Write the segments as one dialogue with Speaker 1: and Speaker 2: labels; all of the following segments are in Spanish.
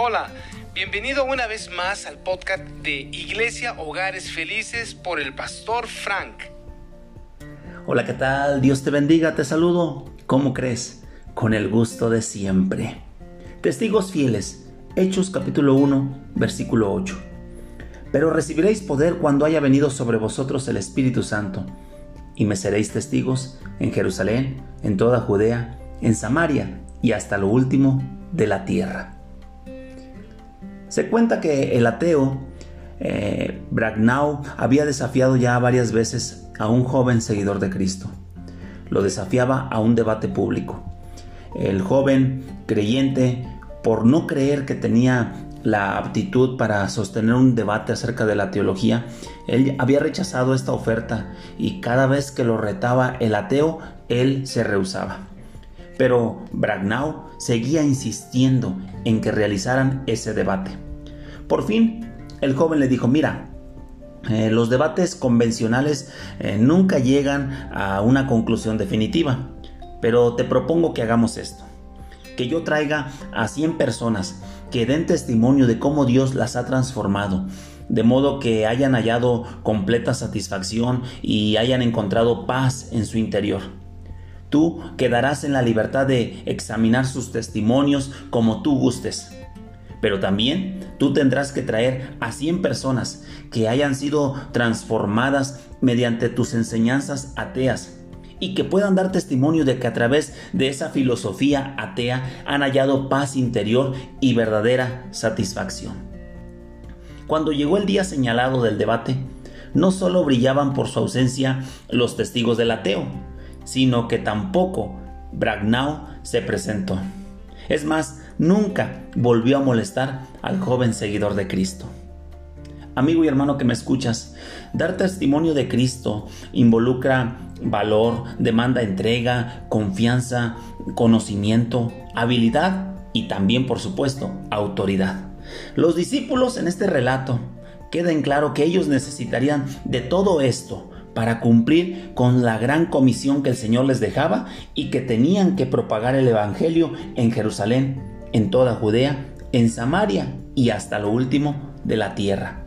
Speaker 1: Hola, bienvenido una vez más al podcast de Iglesia Hogares Felices por el pastor Frank.
Speaker 2: Hola, ¿qué tal? Dios te bendiga, te saludo. ¿Cómo crees? Con el gusto de siempre. Testigos fieles, Hechos capítulo 1, versículo 8. Pero recibiréis poder cuando haya venido sobre vosotros el Espíritu Santo, y me seréis testigos en Jerusalén, en toda Judea, en Samaria y hasta lo último de la tierra. Se cuenta que el ateo eh, Bragnau había desafiado ya varias veces a un joven seguidor de Cristo. Lo desafiaba a un debate público. El joven creyente, por no creer que tenía la aptitud para sostener un debate acerca de la teología, él había rechazado esta oferta y cada vez que lo retaba el ateo, él se rehusaba. Pero Bragnau seguía insistiendo en que realizaran ese debate. Por fin, el joven le dijo, mira, eh, los debates convencionales eh, nunca llegan a una conclusión definitiva, pero te propongo que hagamos esto, que yo traiga a 100 personas que den testimonio de cómo Dios las ha transformado, de modo que hayan hallado completa satisfacción y hayan encontrado paz en su interior. Tú quedarás en la libertad de examinar sus testimonios como tú gustes. Pero también tú tendrás que traer a 100 personas que hayan sido transformadas mediante tus enseñanzas ateas y que puedan dar testimonio de que a través de esa filosofía atea han hallado paz interior y verdadera satisfacción. Cuando llegó el día señalado del debate, no solo brillaban por su ausencia los testigos del ateo, sino que tampoco Bragnau se presentó. Es más, nunca volvió a molestar al joven seguidor de Cristo. Amigo y hermano que me escuchas, dar testimonio de Cristo involucra valor, demanda entrega, confianza, conocimiento, habilidad y también, por supuesto, autoridad. Los discípulos en este relato queden claro que ellos necesitarían de todo esto para cumplir con la gran comisión que el Señor les dejaba y que tenían que propagar el Evangelio en Jerusalén, en toda Judea, en Samaria y hasta lo último de la tierra.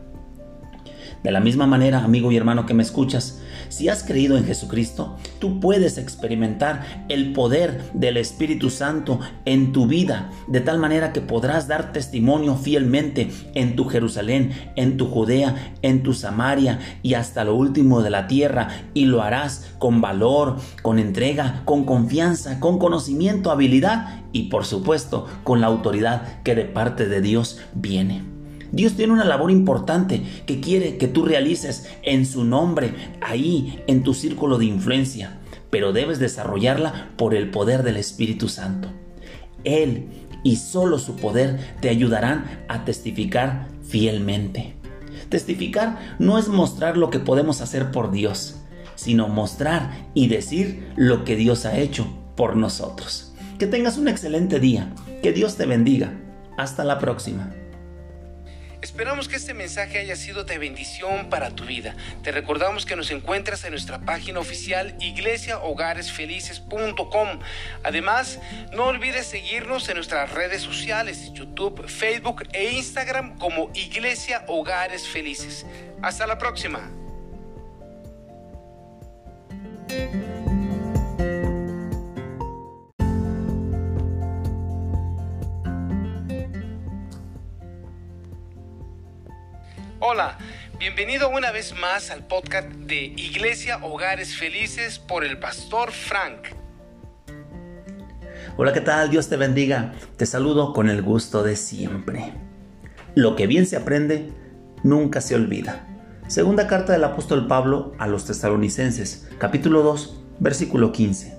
Speaker 2: De la misma manera, amigo y hermano que me escuchas, si has creído en Jesucristo, tú puedes experimentar el poder del Espíritu Santo en tu vida, de tal manera que podrás dar testimonio fielmente en tu Jerusalén, en tu Judea, en tu Samaria y hasta lo último de la tierra, y lo harás con valor, con entrega, con confianza, con conocimiento, habilidad y por supuesto con la autoridad que de parte de Dios viene. Dios tiene una labor importante que quiere que tú realices en su nombre, ahí, en tu círculo de influencia, pero debes desarrollarla por el poder del Espíritu Santo. Él y solo su poder te ayudarán a testificar fielmente. Testificar no es mostrar lo que podemos hacer por Dios, sino mostrar y decir lo que Dios ha hecho por nosotros. Que tengas un excelente día. Que Dios te bendiga. Hasta la próxima.
Speaker 1: Esperamos que este mensaje haya sido de bendición para tu vida. Te recordamos que nos encuentras en nuestra página oficial iglesiahogaresfelices.com. Además, no olvides seguirnos en nuestras redes sociales, YouTube, Facebook e Instagram como Iglesia Hogares Felices. Hasta la próxima. Hola, bienvenido una vez más al podcast de Iglesia Hogares Felices por el pastor Frank.
Speaker 2: Hola, ¿qué tal? Dios te bendiga. Te saludo con el gusto de siempre. Lo que bien se aprende, nunca se olvida. Segunda carta del apóstol Pablo a los tesalonicenses, capítulo 2, versículo 15.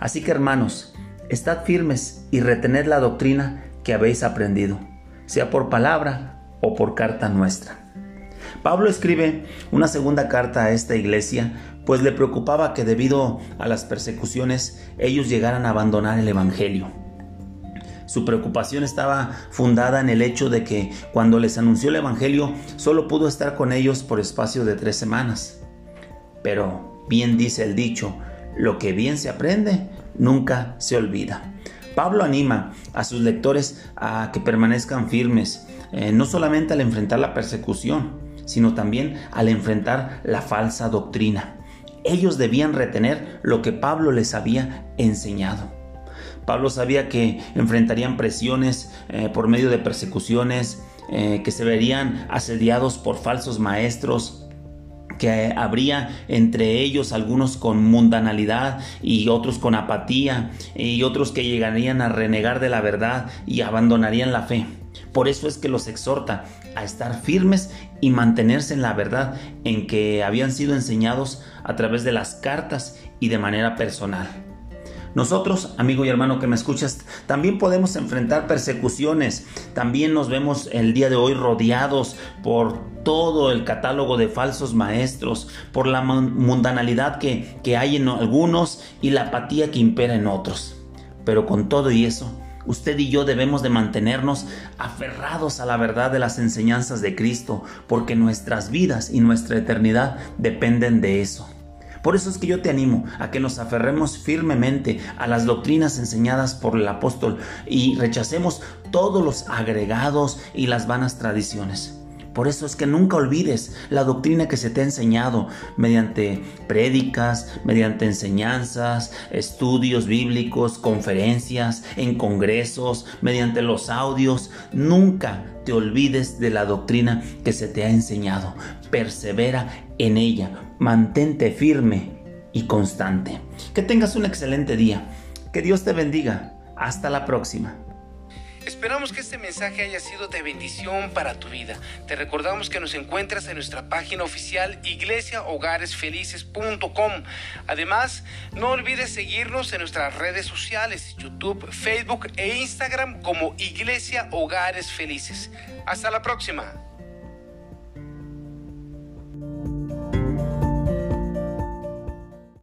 Speaker 2: Así que hermanos, estad firmes y retened la doctrina que habéis aprendido, sea por palabra o por carta nuestra. Pablo escribe una segunda carta a esta iglesia, pues le preocupaba que debido a las persecuciones ellos llegaran a abandonar el Evangelio. Su preocupación estaba fundada en el hecho de que cuando les anunció el Evangelio solo pudo estar con ellos por espacio de tres semanas. Pero bien dice el dicho, lo que bien se aprende nunca se olvida. Pablo anima a sus lectores a que permanezcan firmes, eh, no solamente al enfrentar la persecución, sino también al enfrentar la falsa doctrina. Ellos debían retener lo que Pablo les había enseñado. Pablo sabía que enfrentarían presiones eh, por medio de persecuciones, eh, que se verían asediados por falsos maestros, que habría entre ellos algunos con mundanalidad y otros con apatía y otros que llegarían a renegar de la verdad y abandonarían la fe. Por eso es que los exhorta a estar firmes y mantenerse en la verdad en que habían sido enseñados a través de las cartas y de manera personal. Nosotros, amigo y hermano que me escuchas, también podemos enfrentar persecuciones. También nos vemos el día de hoy rodeados por todo el catálogo de falsos maestros, por la mundanalidad que, que hay en algunos y la apatía que impera en otros. Pero con todo y eso, usted y yo debemos de mantenernos aferrados a la verdad de las enseñanzas de Cristo, porque nuestras vidas y nuestra eternidad dependen de eso. Por eso es que yo te animo a que nos aferremos firmemente a las doctrinas enseñadas por el apóstol y rechacemos todos los agregados y las vanas tradiciones. Por eso es que nunca olvides la doctrina que se te ha enseñado mediante prédicas, mediante enseñanzas, estudios bíblicos, conferencias, en congresos, mediante los audios. Nunca te olvides de la doctrina que se te ha enseñado. Persevera en ella. Mantente firme y constante. Que tengas un excelente día. Que Dios te bendiga. Hasta la próxima.
Speaker 1: Esperamos que este mensaje haya sido de bendición para tu vida. Te recordamos que nos encuentras en nuestra página oficial iglesiahogaresfelices.com. Además, no olvides seguirnos en nuestras redes sociales, YouTube, Facebook e Instagram como Iglesia Hogares Felices. Hasta la próxima.